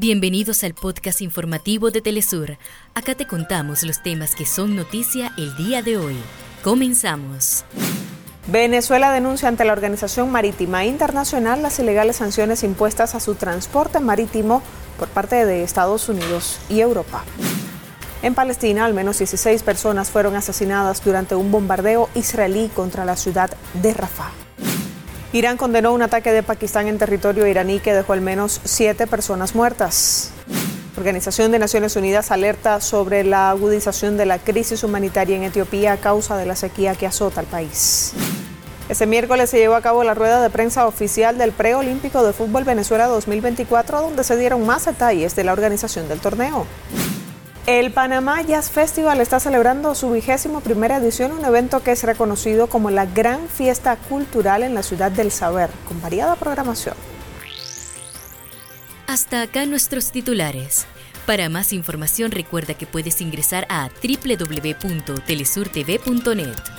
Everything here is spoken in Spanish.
Bienvenidos al podcast informativo de Telesur. Acá te contamos los temas que son noticia el día de hoy. Comenzamos. Venezuela denuncia ante la Organización Marítima Internacional las ilegales sanciones impuestas a su transporte marítimo por parte de Estados Unidos y Europa. En Palestina, al menos 16 personas fueron asesinadas durante un bombardeo israelí contra la ciudad de Rafah. Irán condenó un ataque de Pakistán en territorio iraní que dejó al menos siete personas muertas. Organización de Naciones Unidas alerta sobre la agudización de la crisis humanitaria en Etiopía a causa de la sequía que azota al país. Este miércoles se llevó a cabo la rueda de prensa oficial del preolímpico de fútbol Venezuela 2024, donde se dieron más detalles de la organización del torneo. El Panamá Jazz Festival está celebrando su vigésimo primera edición, un evento que es reconocido como la gran fiesta cultural en la ciudad del saber, con variada programación. Hasta acá nuestros titulares. Para más información recuerda que puedes ingresar a www.telesurtv.net.